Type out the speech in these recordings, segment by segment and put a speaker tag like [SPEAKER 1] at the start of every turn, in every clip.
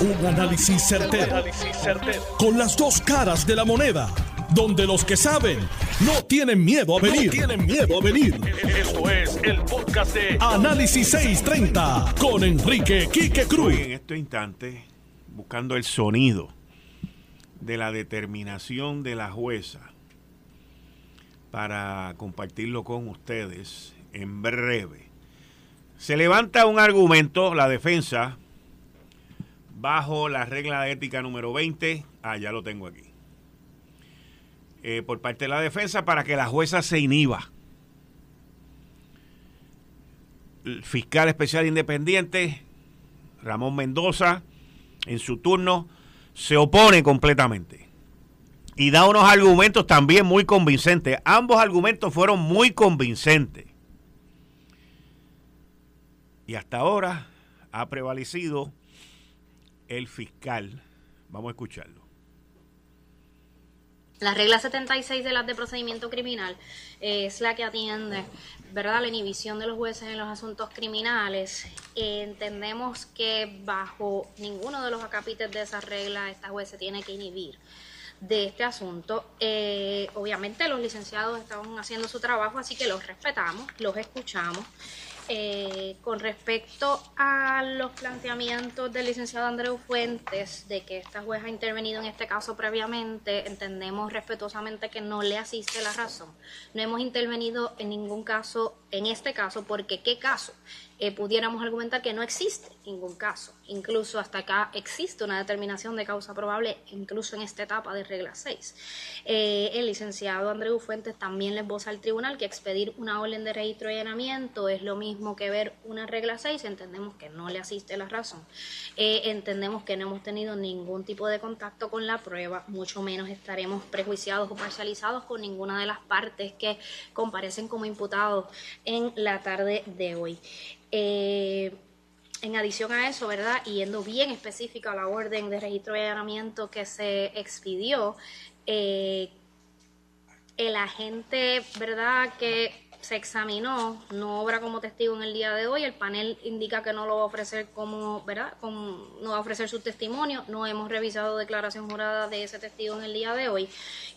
[SPEAKER 1] Un análisis certero, Con las dos caras de la moneda. Donde los que saben no tienen miedo a venir. tienen miedo a venir. Esto es el podcast de Análisis 630 con Enrique Quique Cruz.
[SPEAKER 2] en este instante, buscando el sonido de la determinación de la jueza para compartirlo con ustedes en breve. Se levanta un argumento, la defensa, bajo la regla de ética número 20. Ah, ya lo tengo aquí. Eh, por parte de la defensa para que la jueza se inhiba. El fiscal especial independiente, Ramón Mendoza, en su turno, se opone completamente. Y da unos argumentos también muy convincentes. Ambos argumentos fueron muy convincentes. Y hasta ahora ha prevalecido el fiscal. Vamos a escucharlo.
[SPEAKER 3] La regla 76 de las de procedimiento criminal es la que atiende ¿verdad? la inhibición de los jueces en los asuntos criminales. entendemos que bajo ninguno de los acápites de esa regla esta juez se tiene que inhibir de este asunto. Eh, obviamente los licenciados estaban haciendo su trabajo, así que los respetamos, los escuchamos. Eh, con respecto a los planteamientos del licenciado Andreu Fuentes de que esta juez ha intervenido en este caso previamente, entendemos respetuosamente que no le asiste la razón. No hemos intervenido en ningún caso, en este caso, porque ¿qué caso? Eh, pudiéramos argumentar que no existe ningún caso. Incluso hasta acá existe una determinación de causa probable, incluso en esta etapa de regla 6. Eh, el licenciado Andreu Fuentes también le esboza al tribunal que expedir una orden de registro y allanamiento es lo mismo que ver una regla 6. Entendemos que no le asiste la razón. Eh, entendemos que no hemos tenido ningún tipo de contacto con la prueba, mucho menos estaremos prejuiciados o parcializados con ninguna de las partes que comparecen como imputados en la tarde de hoy. Eh, en adición a eso, ¿verdad? yendo bien específica a la orden de registro y allanamiento que se expidió, eh, el agente, ¿verdad? Que se examinó, no obra como testigo en el día de hoy, el panel indica que no lo va a ofrecer como, ¿verdad? Como, no va a ofrecer su testimonio, no hemos revisado declaración jurada de ese testigo en el día de hoy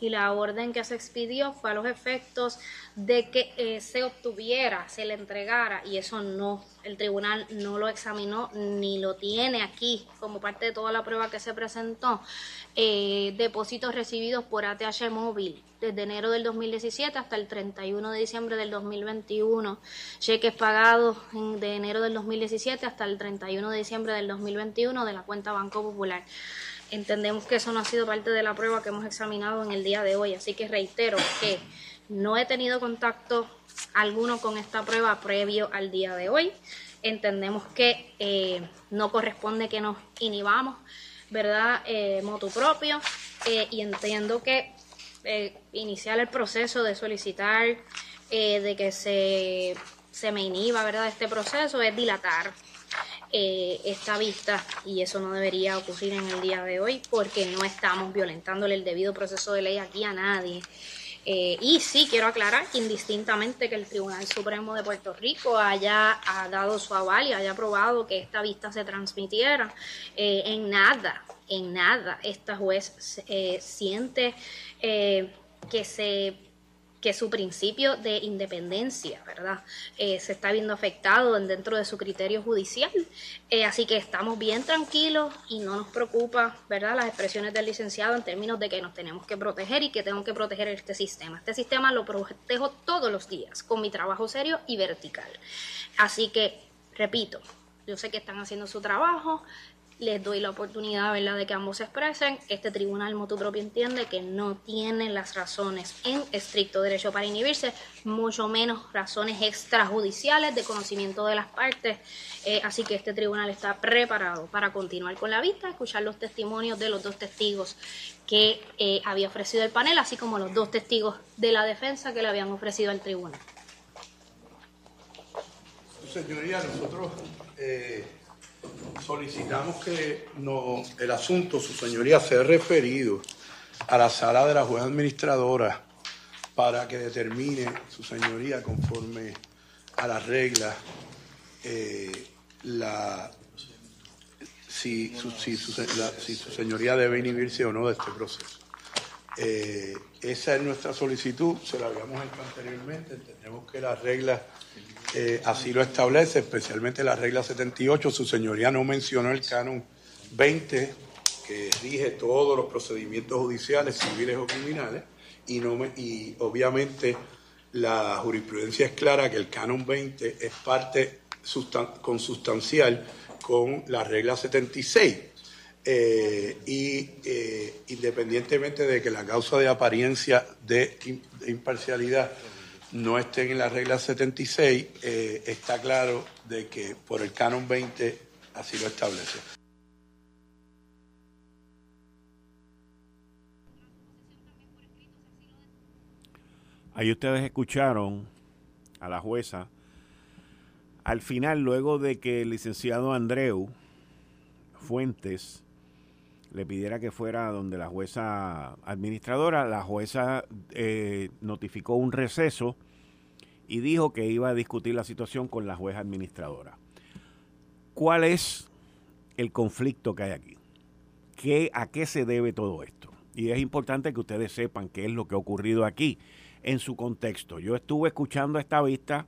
[SPEAKER 3] y la orden que se expidió fue a los efectos de que eh, se obtuviera, se le entregara y eso no, el tribunal no lo examinó ni lo tiene aquí como parte de toda la prueba que se presentó, eh, depósitos recibidos por ATH móvil desde enero del 2017 hasta el 31 de diciembre del 2021, cheques pagados de enero del 2017 hasta el 31 de diciembre del 2021 de la cuenta Banco Popular. Entendemos que eso no ha sido parte de la prueba que hemos examinado en el día de hoy, así que reitero que no he tenido contacto alguno con esta prueba previo al día de hoy. Entendemos que eh, no corresponde que nos inhibamos, ¿verdad? Eh, motu propio. Eh, y entiendo que eh, iniciar el proceso de solicitar de que se, se, me inhiba, ¿verdad? Este proceso es dilatar esta vista y eso no debería ocurrir en el día de hoy porque no estamos violentándole el debido proceso de ley aquí a nadie. Y sí quiero aclarar indistintamente que el Tribunal Supremo de Puerto Rico haya dado su aval y haya aprobado que esta vista se transmitiera. en nada, en nada esta juez siente eh, que se que su principio de independencia, ¿verdad? Eh, se está viendo afectado dentro de su criterio judicial. Eh, así que estamos bien tranquilos y no nos preocupa, ¿verdad? Las expresiones del licenciado en términos de que nos tenemos que proteger y que tengo que proteger este sistema. Este sistema lo protejo todos los días con mi trabajo serio y vertical. Así que, repito, yo sé que están haciendo su trabajo, les doy la oportunidad ¿verdad? de que ambos se expresen. Este tribunal motu propio entiende que no tiene las razones en estricto derecho para inhibirse, mucho menos razones extrajudiciales de conocimiento de las partes. Eh, así que este tribunal está preparado para continuar con la vista, escuchar los testimonios de los dos testigos que eh, había ofrecido el panel, así como los dos testigos de la defensa que le habían ofrecido al tribunal.
[SPEAKER 4] Señoría, nosotros eh, solicitamos que el asunto, su señoría, sea referido a la sala de la jueza administradora para que determine, su señoría, conforme a las reglas, eh, la, si su, si, su, señoría debe inhibirse o no de este proceso. Eh, esa es nuestra solicitud, se la habíamos hecho anteriormente, entendemos que las reglas eh, así lo establece, especialmente la regla 78, su señoría no mencionó el canon 20, que rige todos los procedimientos judiciales, civiles o criminales, y, no y obviamente la jurisprudencia es clara que el canon 20 es parte consustancial con la regla 76. Eh, y eh, independientemente de que la causa de apariencia de, imparcialidad no esté en la regla 76, eh, está claro de que por el canon 20 así lo establece.
[SPEAKER 2] Ahí ustedes escucharon a la jueza al final, luego de que el licenciado Andreu Fuentes le pidiera que fuera donde la jueza administradora, la jueza eh, notificó un receso y dijo que iba a discutir la situación con la jueza administradora. ¿Cuál es el conflicto que hay aquí? ¿Qué, ¿A qué se debe todo esto? Y es importante que ustedes sepan qué es lo que ha ocurrido aquí en su contexto. Yo estuve escuchando esta vista,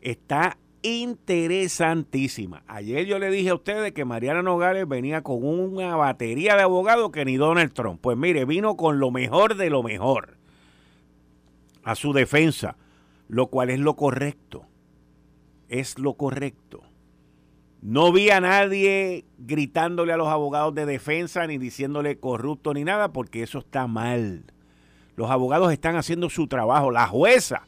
[SPEAKER 2] está interesantísima. Ayer yo le dije a ustedes que Mariana Nogales venía con una batería de abogados que ni Donald Trump. Pues mire, vino con lo mejor de lo mejor a su defensa, lo cual es lo correcto. Es lo correcto. No vi a nadie gritándole a los abogados de defensa ni diciéndole corrupto ni nada, porque eso está mal. Los abogados están haciendo su trabajo. La jueza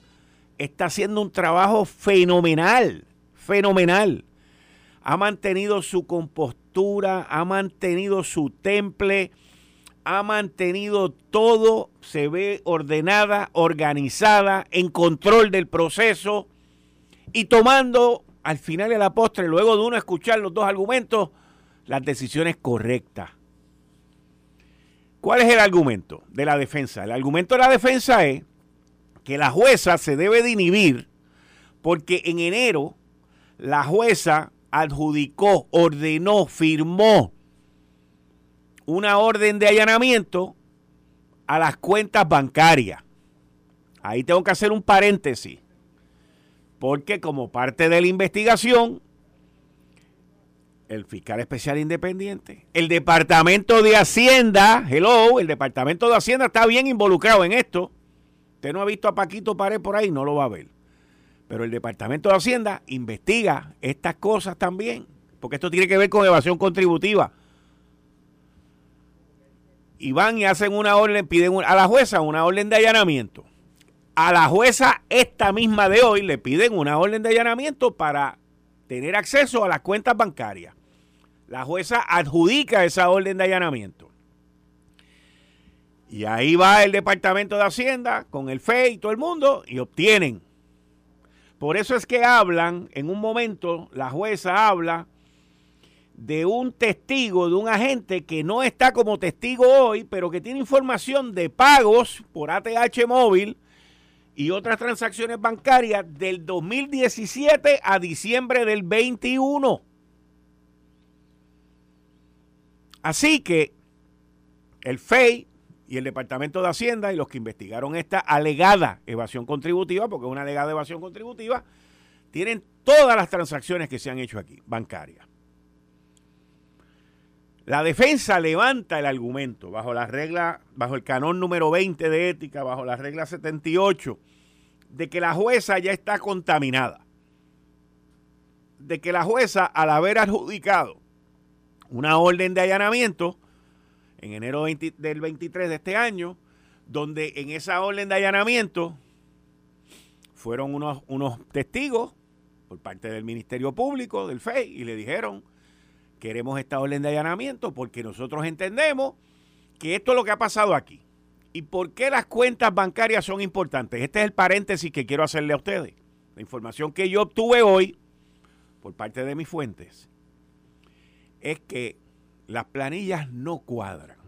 [SPEAKER 2] está haciendo un trabajo fenomenal, fenomenal. Ha mantenido su compostura, ha mantenido su temple, ha mantenido todo, se ve ordenada, organizada, en control del proceso y tomando al final de la postre, luego de uno escuchar los dos argumentos, las decisiones correctas. ¿Cuál es el argumento de la defensa? El argumento de la defensa es que la jueza se debe de inhibir porque en enero la jueza adjudicó, ordenó, firmó una orden de allanamiento a las cuentas bancarias. Ahí tengo que hacer un paréntesis, porque como parte de la investigación, el fiscal especial independiente, el Departamento de Hacienda, hello, el Departamento de Hacienda está bien involucrado en esto. Usted no ha visto a Paquito Pared por ahí, no lo va a ver. Pero el Departamento de Hacienda investiga estas cosas también, porque esto tiene que ver con evasión contributiva. Y van y hacen una orden, piden a la jueza una orden de allanamiento. A la jueza esta misma de hoy le piden una orden de allanamiento para tener acceso a las cuentas bancarias. La jueza adjudica esa orden de allanamiento. Y ahí va el Departamento de Hacienda con el FE y todo el mundo y obtienen. Por eso es que hablan, en un momento, la jueza habla de un testigo, de un agente que no está como testigo hoy, pero que tiene información de pagos por ATH móvil y otras transacciones bancarias del 2017 a diciembre del 21. Así que el FEI y el Departamento de Hacienda y los que investigaron esta alegada evasión contributiva, porque es una alegada evasión contributiva, tienen todas las transacciones que se han hecho aquí, bancarias. La defensa levanta el argumento bajo la regla, bajo el canón número 20 de ética, bajo la regla 78, de que la jueza ya está contaminada. De que la jueza, al haber adjudicado una orden de allanamiento, en enero del 23 de este año, donde en esa orden de allanamiento fueron unos, unos testigos por parte del Ministerio Público, del FEI, y le dijeron, queremos esta orden de allanamiento porque nosotros entendemos que esto es lo que ha pasado aquí. ¿Y por qué las cuentas bancarias son importantes? Este es el paréntesis que quiero hacerle a ustedes. La información que yo obtuve hoy por parte de mis fuentes es que las planillas no cuadran.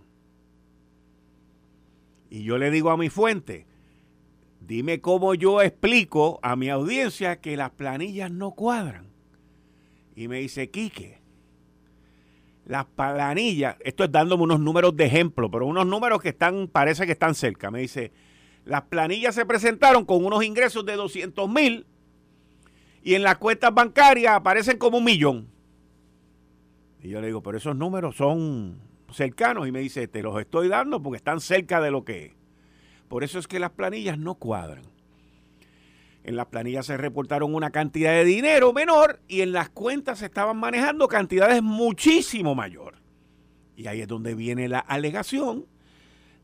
[SPEAKER 2] Y yo le digo a mi fuente, dime cómo yo explico a mi audiencia que las planillas no cuadran. Y me dice, Quique, las planillas, esto es dándome unos números de ejemplo, pero unos números que están, parece que están cerca. Me dice, las planillas se presentaron con unos ingresos de 200 mil y en las cuentas bancarias aparecen como un millón. Y yo le digo, pero esos números son cercanos. Y me dice, te los estoy dando porque están cerca de lo que es. Por eso es que las planillas no cuadran. En las planillas se reportaron una cantidad de dinero menor y en las cuentas se estaban manejando cantidades muchísimo mayor. Y ahí es donde viene la alegación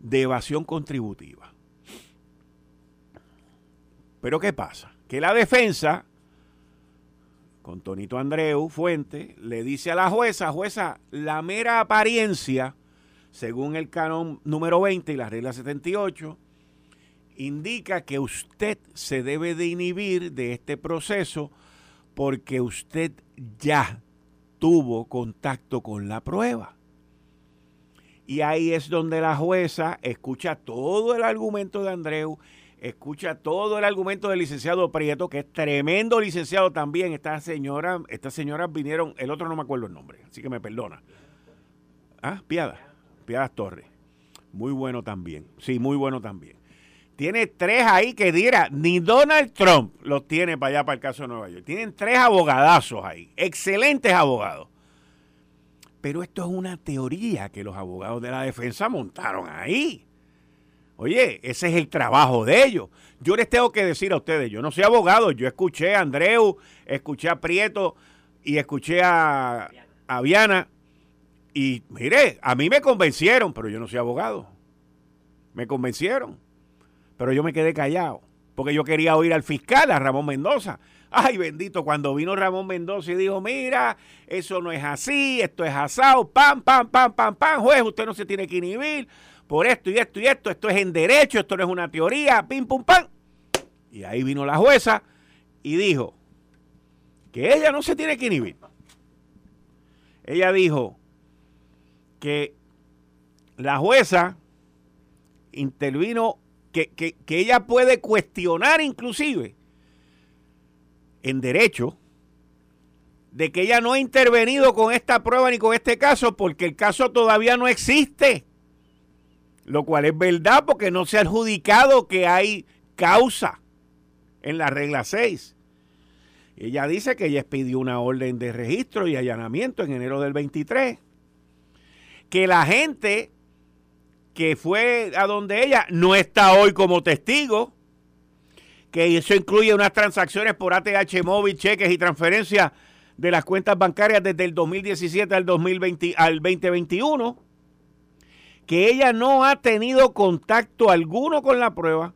[SPEAKER 2] de evasión contributiva. Pero ¿qué pasa? Que la defensa, con Tonito Andreu, fuente, le dice a la jueza, jueza, la mera apariencia, según el canon número 20 y la regla 78, indica que usted se debe de inhibir de este proceso porque usted ya tuvo contacto con la prueba. Y ahí es donde la jueza escucha todo el argumento de Andreu, escucha todo el argumento del licenciado Prieto, que es tremendo licenciado también. Esta señora, estas señoras vinieron, el otro no me acuerdo el nombre, así que me perdona. Ah, Piada, Piada Torres. Muy bueno también. Sí, muy bueno también. Tiene tres ahí que diera, ni Donald Trump los tiene para allá, para el caso de Nueva York. Tienen tres abogadazos ahí, excelentes abogados. Pero esto es una teoría que los abogados de la defensa montaron ahí. Oye, ese es el trabajo de ellos. Yo les tengo que decir a ustedes, yo no soy abogado, yo escuché a Andreu, escuché a Prieto y escuché a, a Viana. Y mire, a mí me convencieron, pero yo no soy abogado. Me convencieron. Pero yo me quedé callado, porque yo quería oír al fiscal, a Ramón Mendoza. Ay, bendito, cuando vino Ramón Mendoza y dijo, mira, eso no es así, esto es asado, pam, pam, pam, pam, pam, juez, usted no se tiene que inhibir por esto y esto y esto, esto es en derecho, esto no es una teoría, pim, pum, pam. Y ahí vino la jueza y dijo que ella no se tiene que inhibir. Ella dijo que la jueza intervino que, ella puede cuestionar inclusive en derecho de que ella no ha intervenido con esta prueba ni con este caso porque el caso todavía no existe. Lo cual es verdad porque no se ha adjudicado que hay causa en la regla 6. Ella dice que ella expidió una orden de registro y allanamiento en enero del 23. Que la gente que fue a donde ella no está hoy como testigo, que eso incluye unas transacciones por ATH móvil, cheques y transferencias de las cuentas bancarias desde el 2017 al, 2020, al 2021, que ella no ha tenido contacto alguno con la prueba,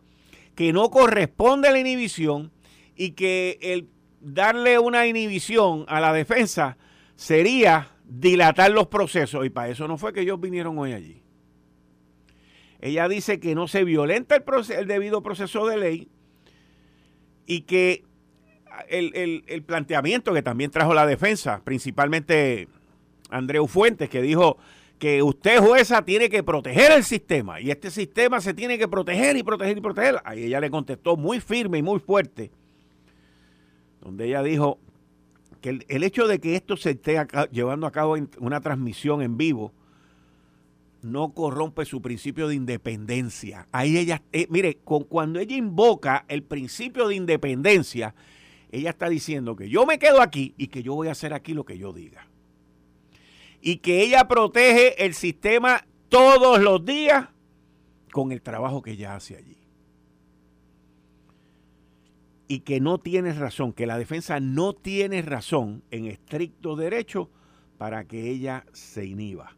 [SPEAKER 2] que no corresponde a la inhibición y que el darle una inhibición a la defensa sería dilatar los procesos y para eso no fue que ellos vinieron hoy allí. Ella dice que no se violenta el, debido proceso de ley y que el, planteamiento que también trajo la defensa, principalmente Andreu Fuentes, que dijo que usted jueza tiene que proteger el sistema y este sistema se tiene que proteger y proteger y proteger. Ahí ella le contestó muy firme y muy fuerte, donde ella dijo que el, hecho de que esto se esté llevando a cabo en una transmisión en vivo, no corrompe su principio de independencia. Ahí ella, eh, mire, con, cuando ella invoca el principio de independencia, ella está diciendo que yo me quedo aquí y que yo voy a hacer aquí lo que yo diga. Y que ella protege el sistema todos los días con el trabajo que ella hace allí. Y que no tiene razón, que la defensa no tiene razón en estricto derecho para que ella se inhiba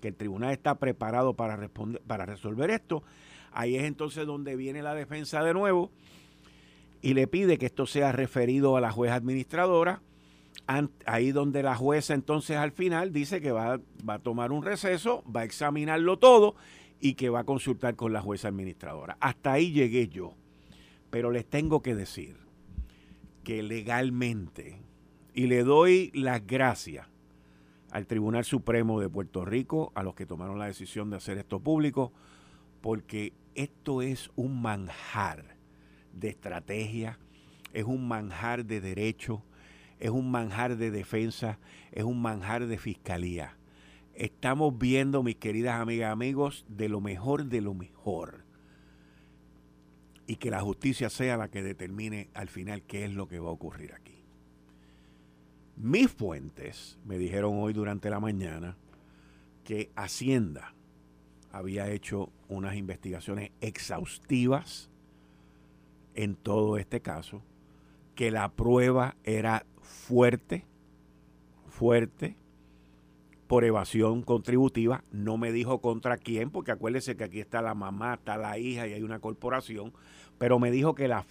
[SPEAKER 2] que el tribunal está preparado para, responder, para resolver esto. Ahí es entonces donde viene la defensa de nuevo y le pide que esto sea referido a la jueza administradora. Ahí donde la jueza entonces al final dice que va, va a tomar un receso, va a examinarlo todo y que va a consultar con la jueza administradora. Hasta ahí llegué yo. Pero les tengo que decir que legalmente, y le doy las gracias al Tribunal Supremo de Puerto Rico, a los que tomaron la decisión de hacer esto público, porque esto es un manjar de estrategia, es un manjar de derecho, es un manjar de defensa, es un manjar de fiscalía. Estamos viendo, mis queridas amigas y amigos, de lo mejor de lo mejor. Y que la justicia sea la que determine al final qué es lo que va a ocurrir aquí. Mis fuentes me dijeron hoy durante la mañana que Hacienda había hecho unas investigaciones exhaustivas en todo este caso, que la prueba era fuerte, fuerte, por evasión contributiva. No me dijo contra quién, porque acuérdese que aquí está la mamá, está la hija y hay una corporación, pero me dijo que la,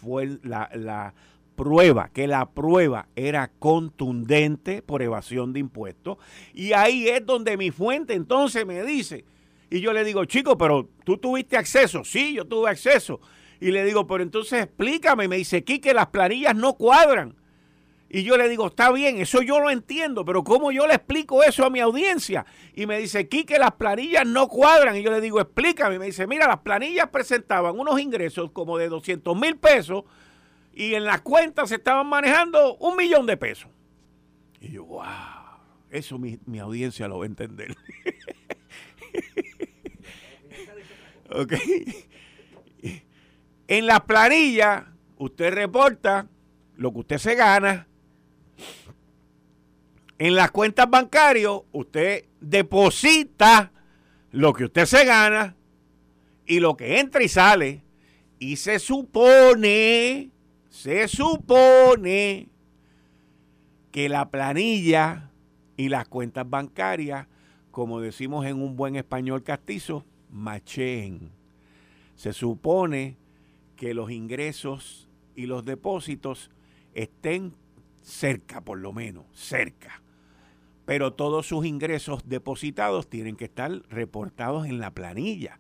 [SPEAKER 2] la, la prueba, que la prueba era contundente por evasión de impuestos. Y ahí es donde mi fuente entonces me dice, y yo le digo, chico, pero tú tuviste acceso. Sí, yo tuve acceso. Y le digo, pero entonces explícame. Me dice, que las planillas no cuadran. Y yo le digo, está bien, eso yo lo entiendo, pero ¿cómo yo le explico eso a mi audiencia? Y me dice, que las planillas no cuadran. Y yo le digo, explícame. Y me dice, mira, las planillas presentaban unos ingresos como de 200 mil pesos y en las cuentas se estaban manejando un millón de pesos. Y yo, wow, eso mi, mi audiencia lo va a entender. ok. En la planilla, usted reporta lo que usted se gana. En las cuentas bancarias, usted deposita lo que usted se gana y lo que entra y sale. Y se supone, se supone que la planilla y las cuentas bancarias, como decimos en un buen español castizo, macheen. Se supone que los ingresos y los depósitos estén cerca, por lo menos, cerca. Pero todos sus ingresos depositados tienen que estar reportados en la planilla.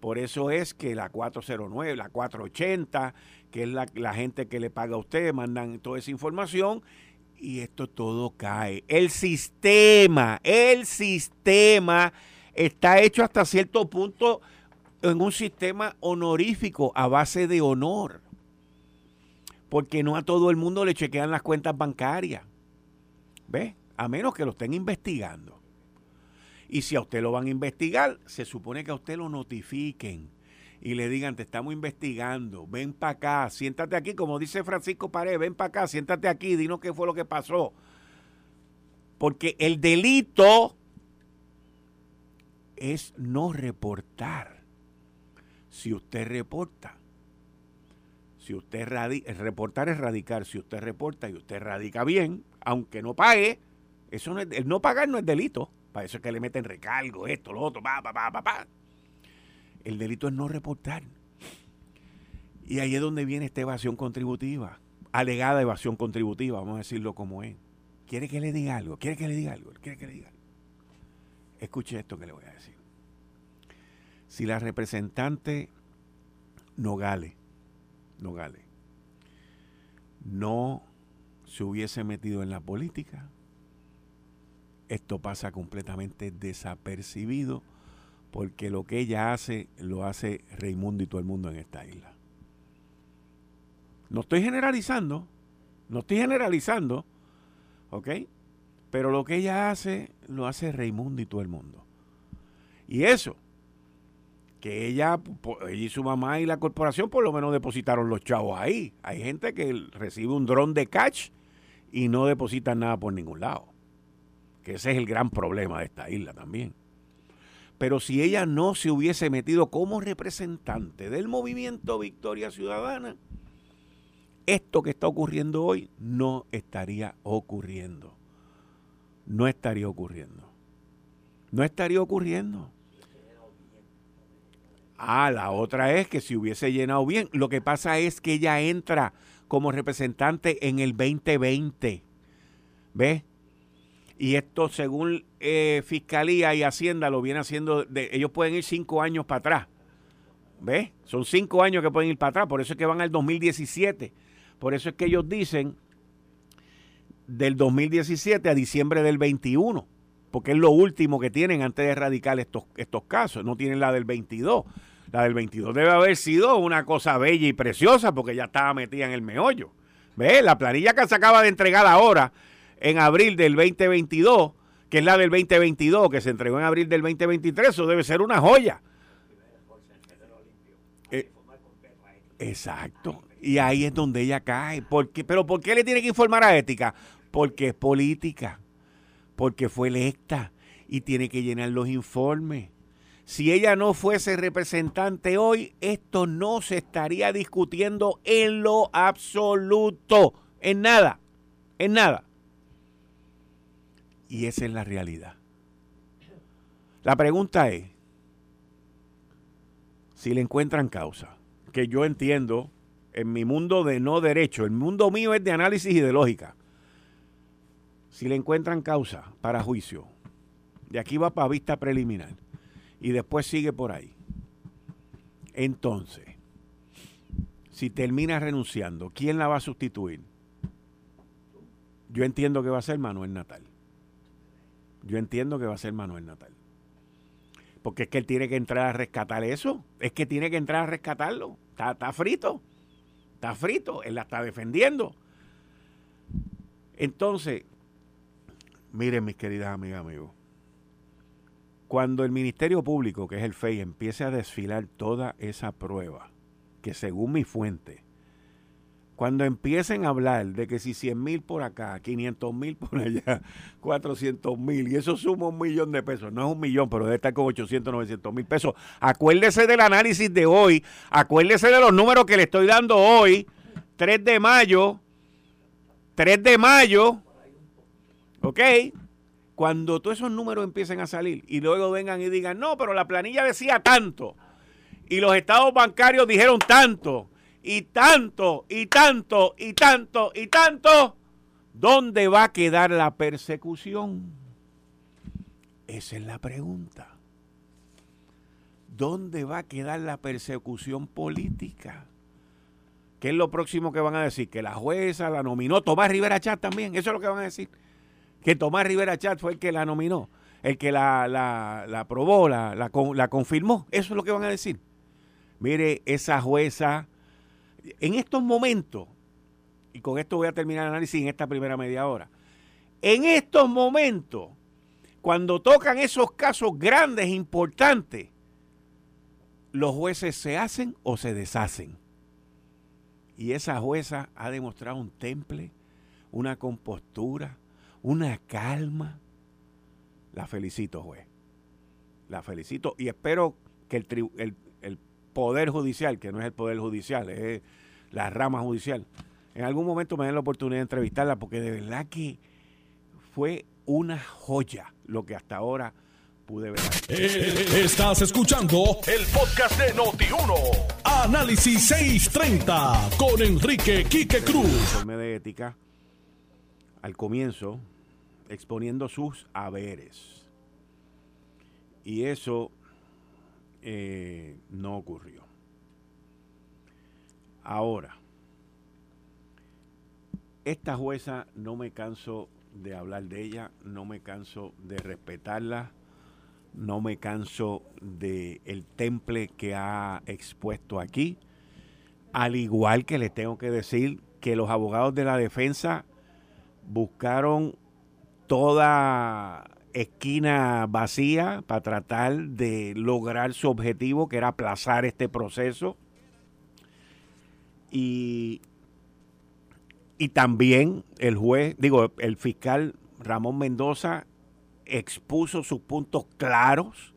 [SPEAKER 2] Por eso es que la 409, la 480, que es la, gente que le paga a usted, mandan toda esa información y esto todo cae. El sistema, el sistema está hecho hasta cierto punto en un sistema honorífico a base de honor. Porque no a todo el mundo le chequean las cuentas bancarias. ¿Ve? A menos que lo estén investigando. Y si a usted lo van a investigar, se supone que a usted lo notifiquen y le digan, te estamos investigando, ven para acá, siéntate aquí, como dice Francisco Pared, ven para acá, siéntate aquí, dinos qué fue lo que pasó. Porque el delito es no reportar. Si usted reporta, si usted reportar es radicar, si usted reporta y usted radica bien, aunque no pague, eso no es, el no pagar no es delito. Para eso es que le meten recargo, esto, lo otro, pa, pa, pa, pa, pa. El delito es no reportar. Y ahí es donde viene esta evasión contributiva, alegada evasión contributiva, vamos a decirlo como es. ¿Quiere que le diga algo? ¿Quiere que le diga algo? ¿Quiere que le diga algo? Escuche esto que le voy a decir. Si la representante Nogales, Nogales, no se hubiese metido en la política, esto pasa completamente desapercibido porque lo que ella hace lo hace Raimundo y todo el mundo en esta isla. No estoy generalizando, no estoy generalizando, ¿ok? Pero lo que ella hace lo hace Raimundo y todo el mundo. Y eso, que ella, ella y su mamá y la corporación por lo menos depositaron los chavos ahí. Hay gente que recibe un dron de catch y no deposita nada por ningún lado. Que ese es el gran problema de esta isla también. Pero si ella no se hubiese metido como representante del movimiento Victoria Ciudadana, esto que está ocurriendo hoy no estaría ocurriendo. No estaría ocurriendo. No estaría ocurriendo. Ah, la otra es que si hubiese llenado bien, lo que pasa es que ella entra como representante en el 2020. ¿Ves? Y esto, según eh, Fiscalía y Hacienda, lo viene haciendo. De, ellos pueden ir cinco años para atrás. ¿Ves? Son cinco años que pueden ir para atrás. Por eso es que van al 2017. Por eso es que ellos dicen del 2017 a diciembre del 21. Porque es lo último que tienen antes de erradicar estos, estos casos. No tienen la del 22. La del 22 debe haber sido una cosa bella y preciosa porque ya estaba metida en el meollo. ¿Ves? La planilla que se acaba de entregar ahora, en abril del 2022, que es la del 2022, que se entregó en abril del 2023, eso debe ser una joya. Eh, exacto. Y ahí es donde ella cae. ¿Pero por qué le tiene que informar a ética? Porque es política. Porque fue electa y tiene que llenar los informes. Si ella no fuese representante hoy, esto no se estaría discutiendo en lo absoluto. En nada. En nada. Y esa es la realidad. La pregunta es, si le encuentran causa, que yo entiendo en mi mundo de no derecho, el mundo mío es de análisis y de lógica. Si le encuentran causa para juicio, de aquí va para vista preliminar y después sigue por ahí. Entonces, si termina renunciando, ¿quién la va a sustituir? Yo entiendo que va a ser Manuel Natal. Yo entiendo que va a ser Manuel Natal. Porque es que él tiene que entrar a rescatar eso. Es que tiene que entrar a rescatarlo. Está, está frito. Está frito. Él la está defendiendo. Entonces, miren mis queridas amigas, amigos. Cuando el Ministerio Público, que es el FEI, empiece a desfilar toda esa prueba, que según mi fuente, cuando empiecen a hablar de que si 100 mil por acá, 500 mil por allá, 400 mil, y eso suma un millón de pesos, no es un millón, pero debe estar con 800, 900 mil pesos. Acuérdese del análisis de hoy, acuérdese de los números que le estoy dando hoy, 3 de mayo, 3 de mayo, ¿ok? Cuando todos esos números empiecen a salir y luego vengan y digan, no, pero la planilla decía tanto y los estados bancarios dijeron tanto y tanto y tanto y tanto y tanto, ¿dónde va a quedar la persecución? Esa es la pregunta. ¿Dónde va a quedar la persecución política? ¿Qué es lo próximo que van a decir? Que la jueza la nominó. Tomás Rivera Chat también. Eso es lo que van a decir que Tomás Rivera Chat fue el que la nominó, el que la, la, la aprobó, la, la, la confirmó. Eso es lo que van a decir. Mire, esa jueza, en estos momentos, y con esto voy a terminar el análisis en esta primera media hora, en estos momentos, cuando tocan esos casos grandes, importantes, los jueces se hacen o se deshacen. Y esa jueza ha demostrado un temple, una compostura, una calma. La felicito, juez. La felicito y espero que el, el, Poder Judicial, que no es el Poder Judicial, es la rama judicial, en algún momento me den la oportunidad de entrevistarla porque de verdad que fue una joya lo que hasta ahora pude ver.
[SPEAKER 1] Eh, estás escuchando el podcast de Noti1. Análisis 630 con Enrique Quique Cruz.
[SPEAKER 2] de ética al comienzo exponiendo sus haberes. Y eso eh, no ocurrió. Ahora, esta jueza no me canso de hablar de ella, no me canso de respetarla, no me canso de el temple que ha expuesto aquí, al igual que le tengo que decir que los abogados de la defensa buscaron toda esquina vacía para tratar de lograr su objetivo, que era aplazar este proceso. Y, y también el juez, digo, el fiscal Ramón Mendoza expuso sus puntos claros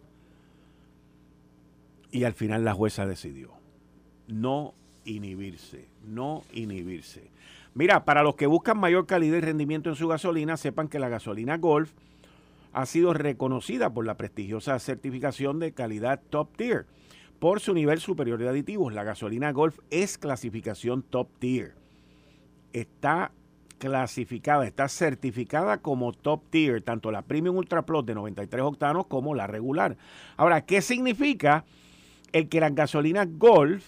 [SPEAKER 2] y al final la jueza decidió no inhibirse, no inhibirse. Mira, para los que buscan mayor calidad y rendimiento en su gasolina, sepan que la gasolina Golf ha sido reconocida por la prestigiosa certificación de calidad Top Tier por su nivel superior de aditivos. La gasolina Golf es clasificación Top Tier. Está clasificada, está certificada como Top Tier, tanto la Premium Ultra Plus de 93 octanos como la regular. Ahora, ¿qué significa el que las gasolinas Golf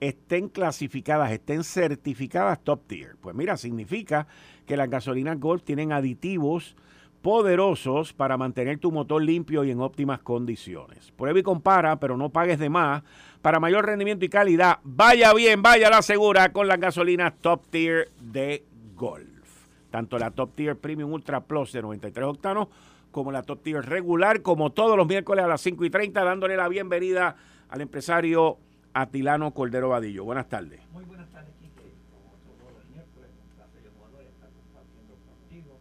[SPEAKER 2] estén clasificadas, estén certificadas top tier. Pues mira, significa que las gasolinas Golf tienen aditivos poderosos para mantener tu motor limpio y en óptimas condiciones. Prueba y compara, pero no pagues de más. Para mayor rendimiento y calidad, vaya bien, vaya la segura con las gasolinas Top Tier de Golf. Tanto la Top Tier Premium Ultra Plus de 93 octanos como la Top Tier regular, como todos los miércoles a las 5 y 30, dándole la bienvenida al empresario Atilano Cordero Vadillo. Buenas tardes.
[SPEAKER 5] Muy buenas tardes, Quique. Como todos los miércoles, un placer y honor estar compartiendo contigo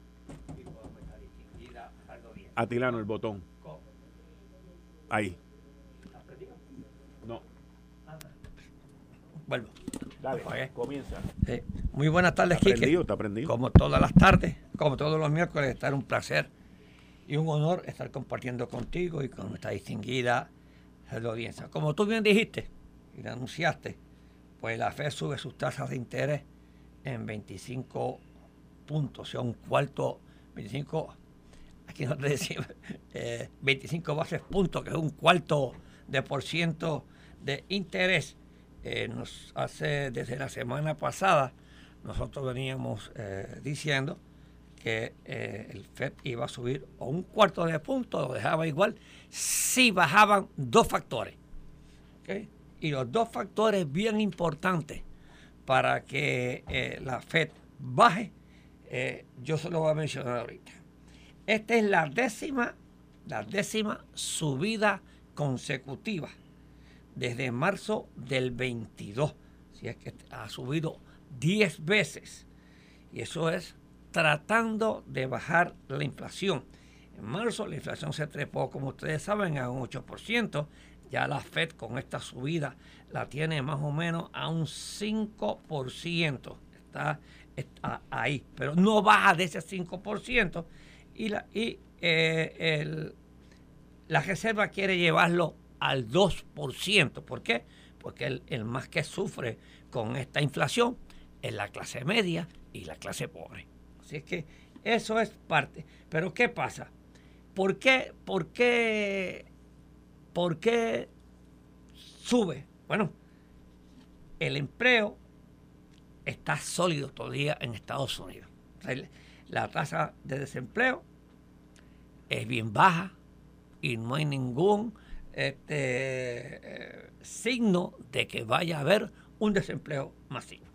[SPEAKER 5] y con nuestra distinguida Bien.
[SPEAKER 2] Atilano, el botón. Ahí. No.
[SPEAKER 5] Vuelvo.
[SPEAKER 2] Dale, comienza.
[SPEAKER 5] Muy buenas tardes, Quique.
[SPEAKER 2] prendido, está prendido.
[SPEAKER 5] Como todas las tardes, como todos los miércoles, estar un placer y un honor estar compartiendo contigo y con nuestra distinguida audiencia. Como tú bien dijiste y anunciaste, pues la FED sube sus tasas de interés en 25 puntos, o sea, un cuarto, 25, aquí no te decimos, eh, 25 bases puntos, que es un cuarto de por ciento de interés. Eh, nos hace desde la semana pasada, nosotros veníamos eh, diciendo que el FED iba a subir o un cuarto de punto, lo dejaba igual, si bajaban dos factores. Y los dos factores bien importantes para que la FED baje, yo se lo voy a mencionar ahorita. Esta es la décima, la décima subida consecutiva desde marzo del 22. Si es que ha subido 10 veces. Y eso es tratando de bajar la inflación. En marzo la inflación se trepó, como ustedes saben, a un 8%. Ya la Fed con esta subida la tiene más o menos a un 5%. Está, está ahí, pero no baja de ese 5%. Y la, y, eh, el, la Reserva quiere llevarlo al 2%. ¿Por qué? Porque el, el más que sufre con esta inflación es la clase media y la clase pobre. Así es que eso es parte. Pero ¿qué pasa? ¿Por qué, por qué, por qué sube? Bueno, el empleo está sólido todavía en Estados Unidos. La tasa de desempleo es bien baja y no hay ningún este, eh, signo de que vaya a haber un desempleo masivo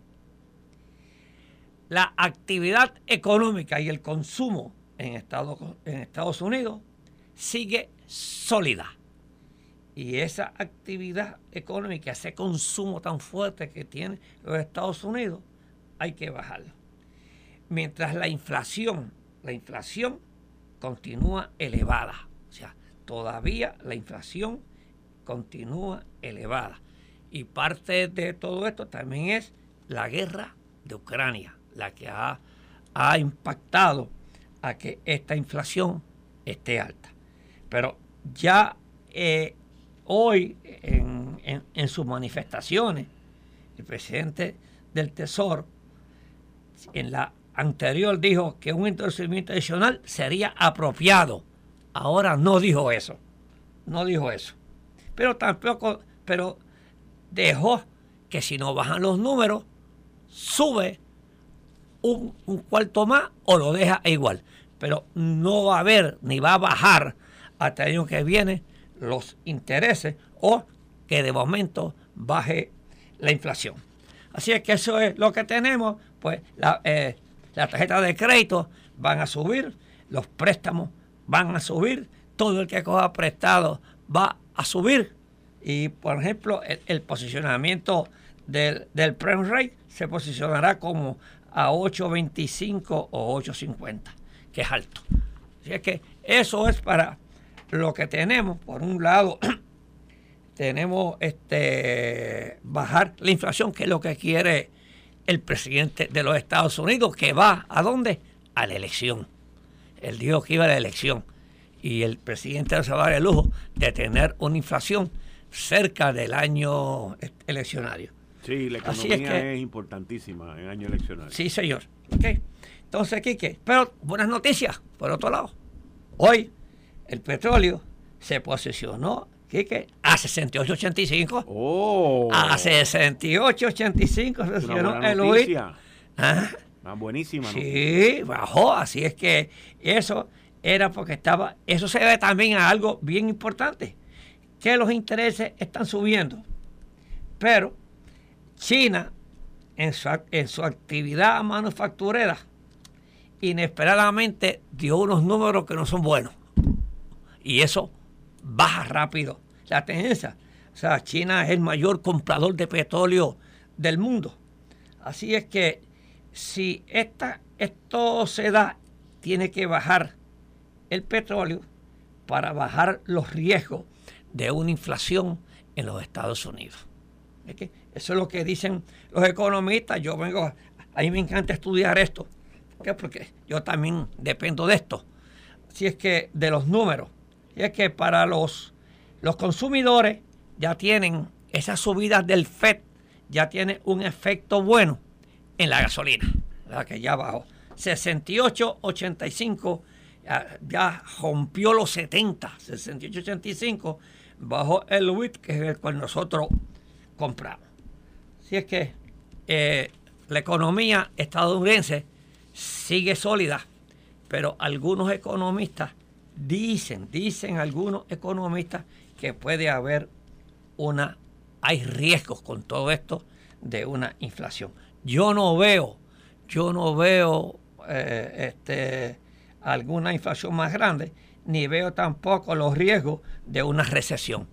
[SPEAKER 5] la actividad económica y el consumo en Estados, Unidos sigue sólida. Y esa actividad económica, ese consumo tan fuerte que tiene los Estados Unidos, hay que bajarlo. Mientras la inflación, la inflación continúa elevada. O sea, todavía la inflación continúa elevada. Y parte de todo esto también es la guerra de Ucrania la que ha, ha impactado a que esta inflación esté alta. Pero ya eh, hoy en, en, en, sus manifestaciones, el presidente del Tesoro en la anterior dijo que un entorpecimiento adicional sería apropiado. Ahora no dijo eso. No dijo eso. Pero tampoco, pero dejó que si no bajan los números, sube un, cuarto más o lo deja igual. Pero no va a haber ni va a bajar hasta el año que viene los intereses o que de momento baje la inflación. Así es que eso es lo que tenemos. Pues la, eh, la tarjeta de crédito van a subir, los préstamos van a subir, todo el que coja prestado va a subir. Y por ejemplo, el, el posicionamiento del, del prime rate se posicionará como a 8.25 o 8.50, que es alto. Así es que eso es para lo que tenemos. Por un lado, tenemos este bajar la inflación, que es lo que quiere el presidente de los Estados Unidos, que va a dónde? A la elección. Él dijo que iba a la elección. Y el presidente se va a dar el lujo de tener una inflación cerca del año eleccionario.
[SPEAKER 2] Sí, la economía es, que, es, importantísima en año eleccionario.
[SPEAKER 5] Sí, señor. Okay. Entonces, Quique, pero buenas noticias, por otro lado. Hoy el petróleo se posicionó, Quique, a 68.85.
[SPEAKER 2] Oh.
[SPEAKER 5] A 68.85 se posicionó el hoy.
[SPEAKER 2] ¿Ah? Ah, buenísima.
[SPEAKER 5] Sí, bajó, así es que eso era porque estaba, eso se debe también a algo bien importante, que los intereses están subiendo. Pero China, en su, en su actividad manufacturera, inesperadamente dio unos números que no son buenos. Y eso baja rápido la tendencia. O sea, China es el mayor comprador de petróleo del mundo. Así es que si esta, esto se da, tiene que bajar el petróleo para bajar los riesgos de una inflación en los Estados Unidos. eso es lo que dicen los economistas. Yo vengo, a mí me encanta estudiar esto, porque yo también dependo de esto. Así es que de los números, y es que para los, los consumidores ya tienen esas subidas del FED, ya tiene un efecto bueno en la gasolina, la que ya bajó. 68, 85 ya, rompió los 70, 68, 85, bajó el WIT, que es el cual nosotros compramos. Así es que eh, la economía estadounidense sigue sólida, pero algunos economistas dicen, dicen algunos economistas que puede haber una, hay riesgos con todo esto de una inflación. Yo no veo, yo no veo eh, este, alguna inflación más grande, ni veo tampoco los riesgos de una recesión.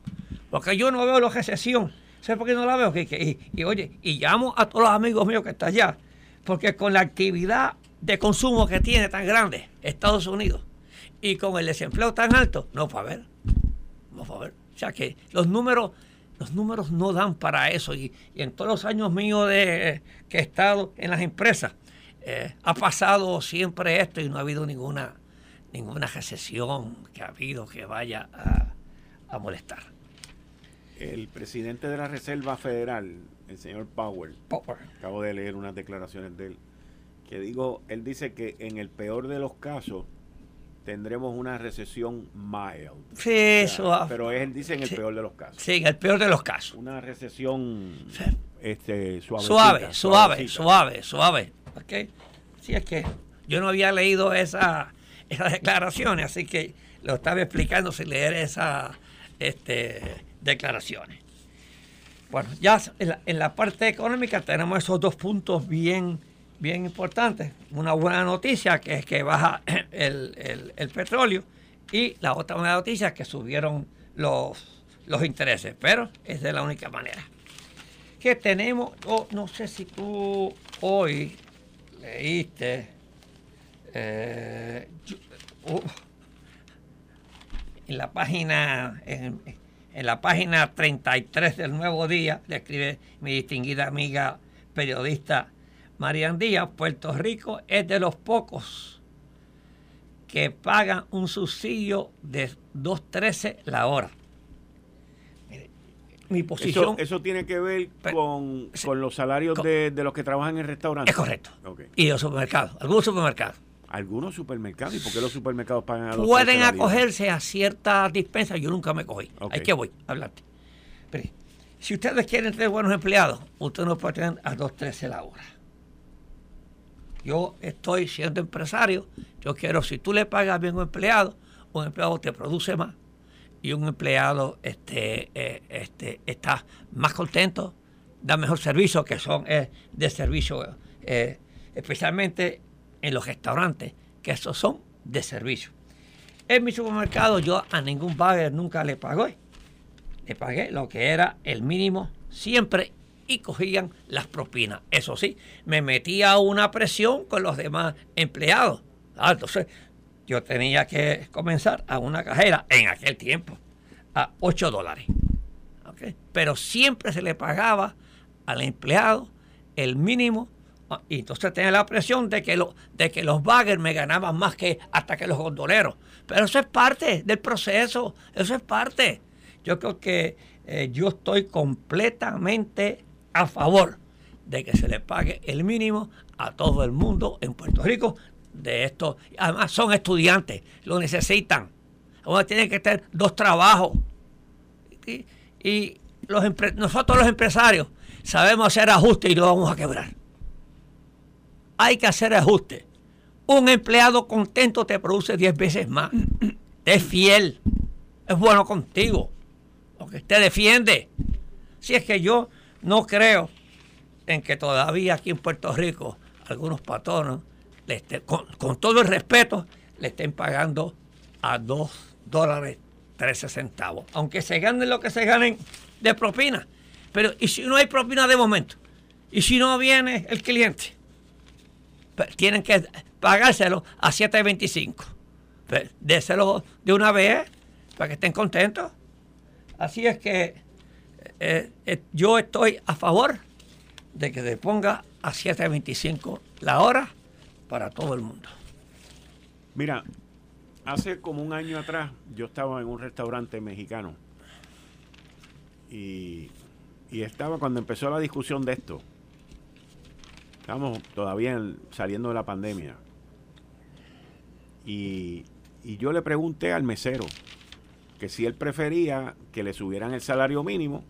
[SPEAKER 5] Porque yo no veo la recesión. ¿Sabes por qué no la veo? y, y, oye, y llamo a todos los amigos míos que están allá, porque con la actividad de consumo que tiene tan grande Estados Unidos y con el desempleo tan alto, no va a ver. No va a ver. O sea que los números, los números no dan para eso. Y, en todos los años míos de que he estado en las empresas, eh, ha pasado siempre esto y no ha habido ninguna, ninguna recesión que ha habido que vaya a, a molestar.
[SPEAKER 2] El presidente de la Reserva Federal, el señor Powell,
[SPEAKER 5] Power.
[SPEAKER 2] acabo de leer unas declaraciones de él, que digo, él dice que en el peor de los casos tendremos una recesión mild.
[SPEAKER 5] Sí, eso.
[SPEAKER 2] pero él dice en el peor de los casos.
[SPEAKER 5] Sí, en el peor de los casos.
[SPEAKER 2] Una recesión este,
[SPEAKER 5] suave. Suave, suave, suave, suave. ¿Ok? Sí, es que yo no había leído esa, esas declaraciones, así que lo estaba explicando sin leer esas este, declaraciones. Bueno, ya en la, en la parte económica tenemos esos dos puntos bien bien importante. Una buena noticia que es que baja el, petróleo y la otra buena noticia es que subieron los, los intereses, pero es de la única manera. Que tenemos, no sé si tú hoy leíste eh, uh, en la página en, en, la página 33 del Nuevo Día, le escribe mi distinguida amiga periodista Marian Díaz, Puerto Rico es de los pocos que pagan un subsidio de 2.13 la hora.
[SPEAKER 2] mi posición. Eso, tiene que ver con, los salarios de, los que trabajan en restaurantes.
[SPEAKER 5] Es correcto. Y los supermercados, algunos supermercados.
[SPEAKER 2] Algunos supermercados. ¿Y por qué los supermercados pagan a
[SPEAKER 5] los Pueden acogerse a ciertas dispensas. Yo nunca me cogí. Hay que voy hablarte. si ustedes quieren tener buenos empleados, ustedes no pueden tener a 2.13 la hora. Yo estoy siendo empresario, yo quiero, si tú le pagas bien a un empleado, un empleado te produce más y un empleado este, eh, este, está más contento, da mejor servicio, que son eh, de servicio, eh, especialmente en los restaurantes, que esos son de servicio. En mi supermercado yo a ningún bagger nunca le pagué. Le pagué lo que era el mínimo siempre y cogían las propinas. Eso sí, me metía una presión con los demás empleados. Ah, entonces, yo tenía que comenzar a una cajera en aquel tiempo a 8 dólares. Pero siempre se le pagaba al empleado el mínimo ah, y entonces tenía la presión de que, lo, de que los baggers me ganaban más que hasta que los gondoleros. Pero eso es parte del proceso, eso es parte. Yo creo que eh, yo estoy completamente a favor de que se le pague el mínimo a todo el mundo en Puerto Rico de esto. Además son estudiantes, lo necesitan. Ahora tienen que tener dos trabajos. Y, los nosotros los empresarios sabemos hacer ajustes y lo vamos a quebrar. Hay que hacer ajustes Un empleado contento te produce 10 veces más. Es fiel. Es bueno contigo. Porque te defiende. Si es que yo no creo en que todavía aquí en Puerto Rico algunos patronos, con, con, todo el respeto, le estén pagando a 2 dólares 13 centavos. Aunque se ganen lo que se ganen de propina. Pero, ¿y si no hay propina de momento? ¿Y si no viene el cliente? Tienen que pagárselo a 7.25. Pues, déselo de una vez para que estén contentos. Así es que eh, eh, yo estoy a favor de que se ponga a 7.25 la hora para todo el mundo.
[SPEAKER 2] Mira, hace como un año atrás yo estaba en un restaurante mexicano y y estaba cuando empezó la discusión de esto. Estábamos todavía saliendo de la pandemia. Y, yo le pregunté al mesero que si él prefería que le subieran el salario mínimo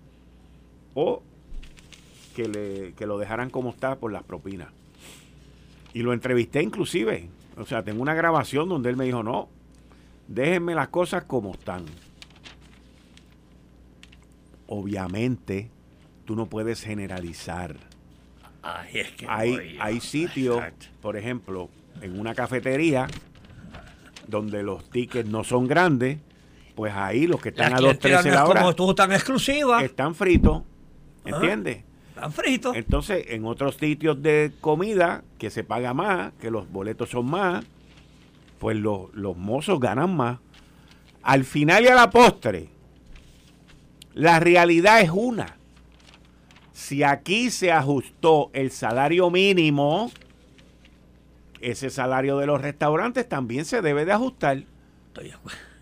[SPEAKER 2] o que, le, que lo dejaran como está por las propinas. Y lo entrevisté inclusive. O sea, tengo una grabación donde él me dijo, no, déjenme las cosas como están. Obviamente, tú no puedes generalizar. hay, hay sitios, por ejemplo, en una cafetería donde los tickets no son grandes, pues ahí los que están a 2.13 la hora.
[SPEAKER 5] Como tú tan exclusiva.
[SPEAKER 2] Están fritos. ¿Entiendes?
[SPEAKER 5] Están fritos.
[SPEAKER 2] Entonces, en otros sitios de comida que se paga más, que los boletos son más, pues los, los mozos ganan más. Al final y a la postre, la realidad es una si aquí se ajustó el salario mínimo, ese salario de los restaurantes también se debe de ajustar.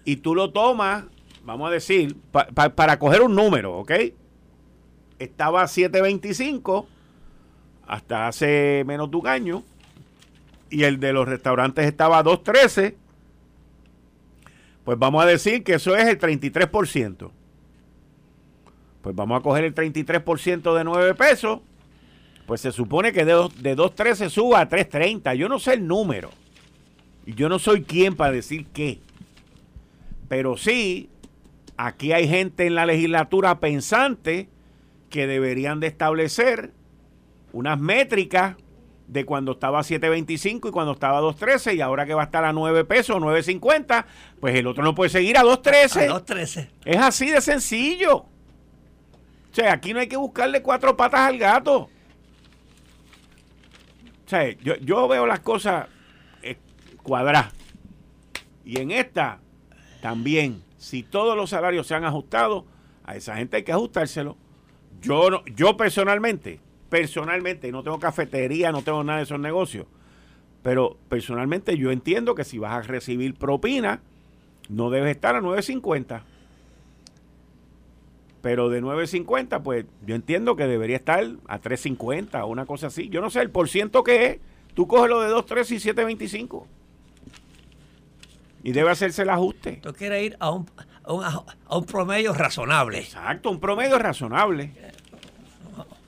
[SPEAKER 2] Y tú lo tomas, vamos a decir, para coger un número, ¿ok? Estaba a 7.25 hasta hace menos de un año. Y el de los restaurantes estaba a 2.13. Pues vamos a decir que eso es el 33% pues vamos a coger el 33% de 9 pesos, pues se supone que de, de 2.13 suba a 3.30. Yo no sé el número. Y yo no soy quien para decir qué. Pero sí, aquí hay gente en la legislatura pensante que deberían de establecer unas métricas de cuando estaba a 7.25 y cuando estaba a 2.13 y ahora que va a estar a 9 pesos, 9.50, pues el otro no puede seguir a 2.13.
[SPEAKER 5] A 2.13.
[SPEAKER 2] Es así de sencillo. O sea, aquí no hay que buscarle cuatro patas al gato. O sea, yo, veo las cosas eh, cuadradas. Y en esta también, si todos los salarios se han ajustado, a esa gente hay que ajustárselo. Yo, yo personalmente, personalmente, no tengo cafetería, no tengo nada de esos negocios. Pero personalmente yo entiendo que si vas a recibir propina, no debes estar a 9.50. Pero de 9.50, pues yo entiendo que debería estar a 3.50 o una cosa así. Yo no sé el por ciento que es. Tú coges lo de 2.3 y 7.25. Y debe hacerse el ajuste.
[SPEAKER 5] Tú quieres ir a un, a un, promedio razonable.
[SPEAKER 2] Exacto, un promedio razonable.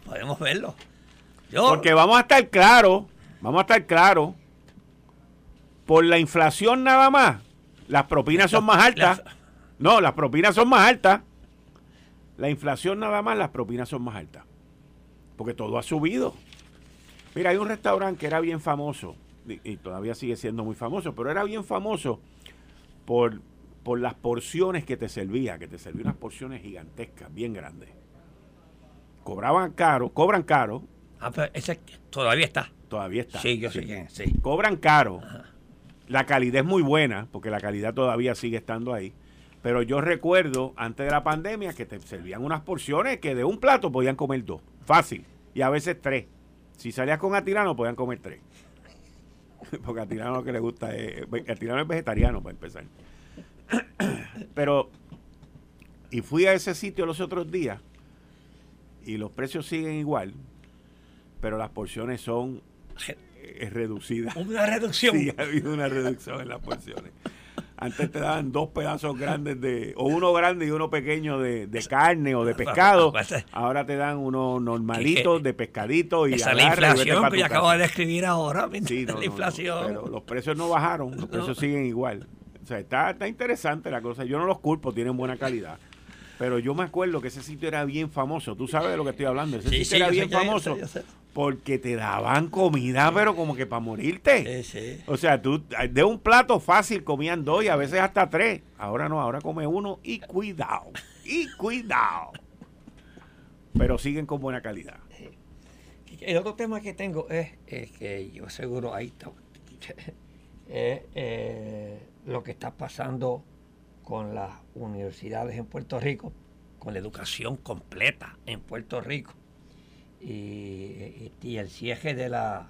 [SPEAKER 5] Podemos verlo.
[SPEAKER 2] Porque vamos a estar claros, vamos a estar claros, por la inflación nada más, las propinas son más altas. No, las propinas son más altas. La inflación nada más, las propinas son más altas. Porque todo ha subido. Mira, hay un restaurante que era bien famoso, y, todavía sigue siendo muy famoso, pero era bien famoso por, por las porciones que te servía, que te servía unas porciones gigantescas, bien grandes. Cobraban caro, cobran caro.
[SPEAKER 5] Ah, pero ese todavía está.
[SPEAKER 2] Todavía está.
[SPEAKER 5] Sí, yo sé quién, sí.
[SPEAKER 2] Cobran caro. La calidad es muy buena, porque la calidad todavía sigue estando ahí pero yo recuerdo antes de la pandemia que te servían unas porciones que de un plato podían comer dos. Fácil. Y a veces tres. Si salías con Atirano, podían comer tres. Porque Atirano lo que le gusta es. Atirano es vegetariano, para empezar. Pero. Y fui a ese sitio los otros días. Y los precios siguen igual. Pero las porciones son reducidas.
[SPEAKER 5] Una reducción.
[SPEAKER 2] Sí, ha habido una reducción en las porciones. Antes te daban dos pedazos grandes de, o uno grande y uno pequeño de, carne o de pescado. Ahora te dan uno normalito de pescadito y
[SPEAKER 5] Esa es la inflación que yo acabo de describir ahora. Sí, la inflación.
[SPEAKER 2] pero los precios no bajaron, los precios siguen igual. O sea, está, está interesante la cosa. Yo no los culpo, tienen buena calidad. Pero yo me acuerdo que ese sitio era bien famoso. Tú sabes de lo que estoy hablando. Ese sitio era bien famoso porque te daban comida, pero como que para morirte. O sea, tú de un plato fácil comían dos y a veces hasta tres. Ahora no, ahora come uno y cuidado. Y cuidado. Pero siguen con buena calidad.
[SPEAKER 5] El otro tema que tengo es, que yo seguro ahí está. es eh, lo que está pasando con las universidades en Puerto Rico, con la educación completa en Puerto Rico y, el cierre de la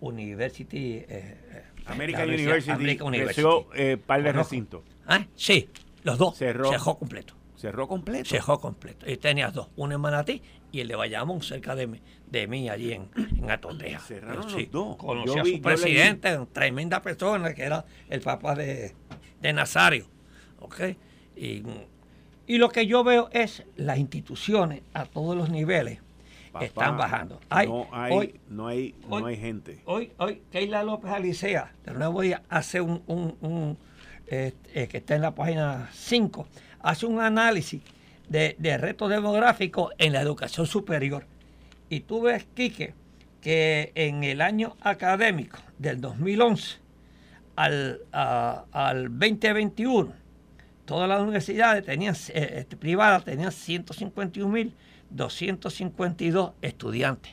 [SPEAKER 5] University
[SPEAKER 2] eh, eh, American, University, American University eh, par de recintos.
[SPEAKER 5] ¿Ah? Sí, los dos. Cerró, cerró completo.
[SPEAKER 2] Cerró completo.
[SPEAKER 5] Cerró completo. Y tenías dos, uno en Manatí y el de Bayamón cerca de mí, de mí allí en, en Atoteja.
[SPEAKER 2] Cerraron los dos.
[SPEAKER 5] Conocí a su presidente, tremenda persona, que era el papá de, de Nazario. Y, lo que yo veo es las instituciones a todos los niveles están bajando.
[SPEAKER 2] no, hay, hoy, no, hay, no hay gente.
[SPEAKER 5] Hoy, hoy Keila López Alicea, de nuevo hace un, un, eh, que está en la página 5, hace un análisis de, de retos demográficos en la educación superior. Y tú ves, Quique, que en el año académico del 2011 al, al 2021, todas las universidades tenían, eh, este, privadas tenían 151.252 estudiantes.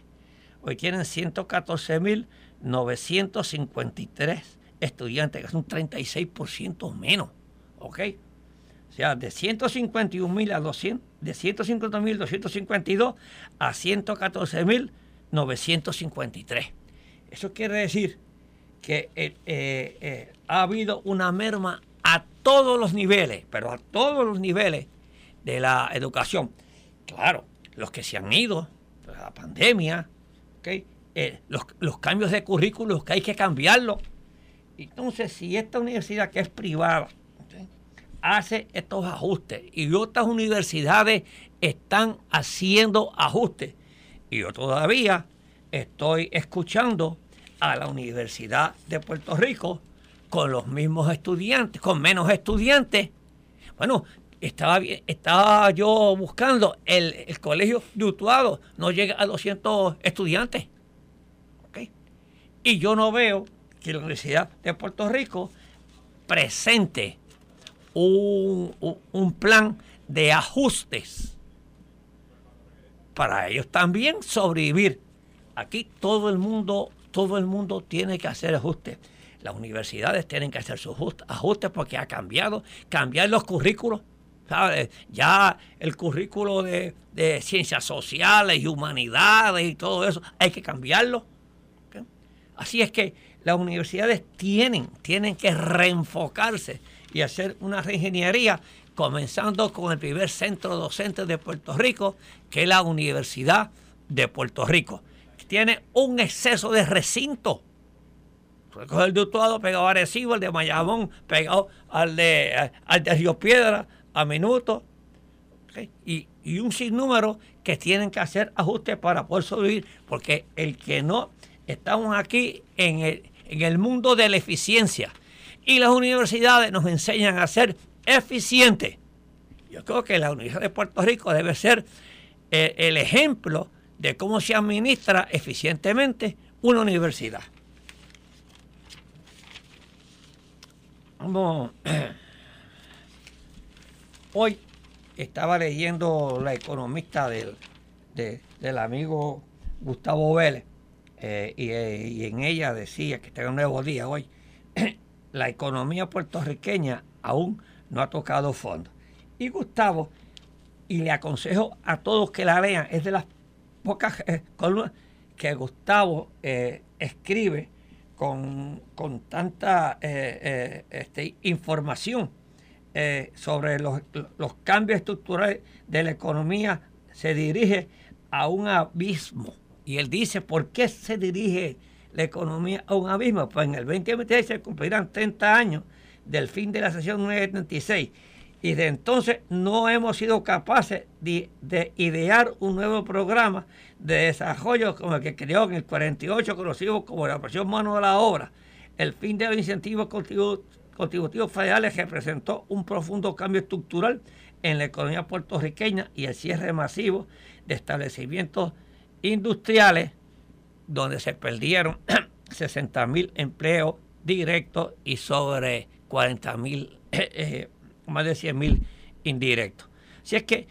[SPEAKER 5] Hoy tienen 114.953 estudiantes, que es un 36% menos. ¿Ok? O sea, de 151.000 a 200, de 150.252 a 114.953. Eso quiere decir que eh, eh, ha habido una merma a todos los niveles, pero a todos los niveles de la educación. Claro, los que se han ido, la pandemia, eh, los, cambios de currículos que hay que cambiarlo. Entonces, si esta universidad que es privada hace estos ajustes y otras universidades están haciendo ajustes, y yo todavía estoy escuchando a la Universidad de Puerto Rico con los mismos estudiantes, con menos estudiantes. Bueno, estaba, estaba yo buscando el, colegio de Utuado, no llega a 200 estudiantes. Y yo no veo que la Universidad de Puerto Rico presente un, un plan de ajustes para ellos también sobrevivir. Aquí todo el mundo, todo el mundo tiene que hacer ajustes las universidades tienen que hacer sus ajustes porque ha cambiado, cambiar los currículos. ¿sabes? Ya el currículo de, ciencias sociales y humanidades y todo eso, hay que cambiarlo. Así es que las universidades tienen, tienen que reenfocarse y hacer una reingeniería, comenzando con el primer centro docente de Puerto Rico, que es la Universidad de Puerto Rico. Tiene un exceso de recinto el de pegado a Arecibo, el de Mayamón pegado al de, al de Río Piedra a Minuto. Y, un sinnúmero que tienen que hacer ajustes para poder sobrevivir, porque el que no, estamos aquí en el, en el mundo de la eficiencia y las universidades nos enseñan a ser eficientes. Yo creo que la Universidad de Puerto Rico debe ser eh, el ejemplo de cómo se administra eficientemente una universidad. Hoy estaba leyendo la economista del, del amigo Gustavo Vélez eh, eh, y, en ella decía que está un nuevo día hoy. la economía puertorriqueña aún no ha tocado fondo. Y Gustavo, y le aconsejo a todos que la lean, es de las pocas eh, columnas que Gustavo escribe con, tanta eh, eh, este, información eh, sobre los, cambios estructurales de la economía, se dirige a un abismo. Y él dice, ¿por qué se dirige la economía a un abismo? Pues en el 2026 se cumplirán 30 años del fin de la sesión 936. Y de entonces no hemos sido capaces de, idear un nuevo programa de desarrollo como el que creó en el 48, conocido como la presión mano de la obra. El fin de los incentivos contributivos federales representó un profundo cambio estructural en la economía puertorriqueña y el cierre masivo de establecimientos industriales donde se perdieron 60 mil empleos directos y sobre 40 mil, eh, más de 100 mil indirectos. Si es que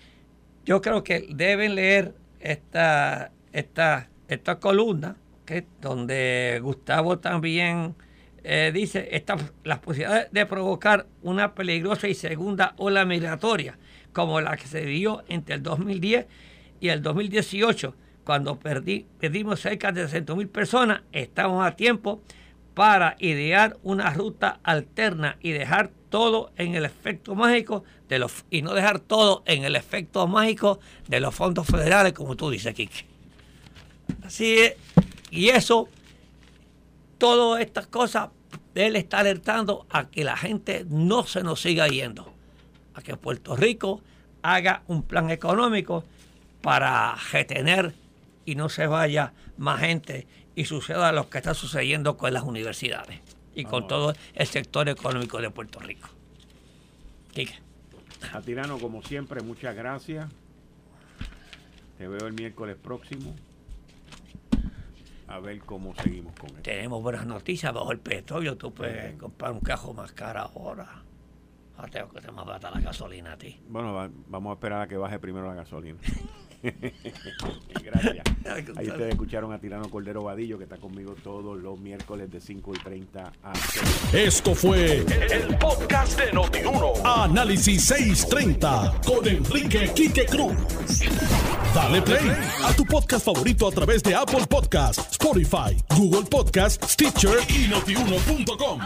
[SPEAKER 5] yo creo que deben leer esta, esta, esta columna, que donde Gustavo también eh, dice esta, las posibilidades de provocar una peligrosa y segunda ola migratoria, como la que se dio entre el 2010 y el 2018, cuando perdí, perdimos cerca de 600 mil personas, estamos a tiempo para idear una ruta alterna y dejar todo en el efecto mágico de los y no dejar todo en el efecto mágico de los fondos federales, como tú dices, Kike. Así es, y eso, todas estas cosas, él está alertando a que la gente no se nos siga yendo, a que Puerto Rico haga un plan económico para retener y no se vaya más gente y suceda lo que está sucediendo con las universidades y con todo el sector económico de Puerto Rico.
[SPEAKER 2] Quique. A Tirano, como siempre, muchas gracias. Te veo el miércoles próximo. A ver cómo seguimos con esto.
[SPEAKER 5] Tenemos buenas noticias bajo el petróleo. Tú puedes comprar un cajo más caro ahora. Tengo que te más bata la gasolina a ti.
[SPEAKER 2] Bueno, vamos a esperar a que baje primero la gasolina. Gracias. Ahí ustedes escucharon a Tirano Cordero Vadillo, que está conmigo todos los miércoles de 5 y 30 a 6.
[SPEAKER 1] Esto fue el, podcast de Notiuno. Análisis 630 con Enrique Quique Cruz. Dale play a tu podcast favorito a través de Apple Podcasts, Spotify, Google Podcasts, Stitcher y notiuno.com.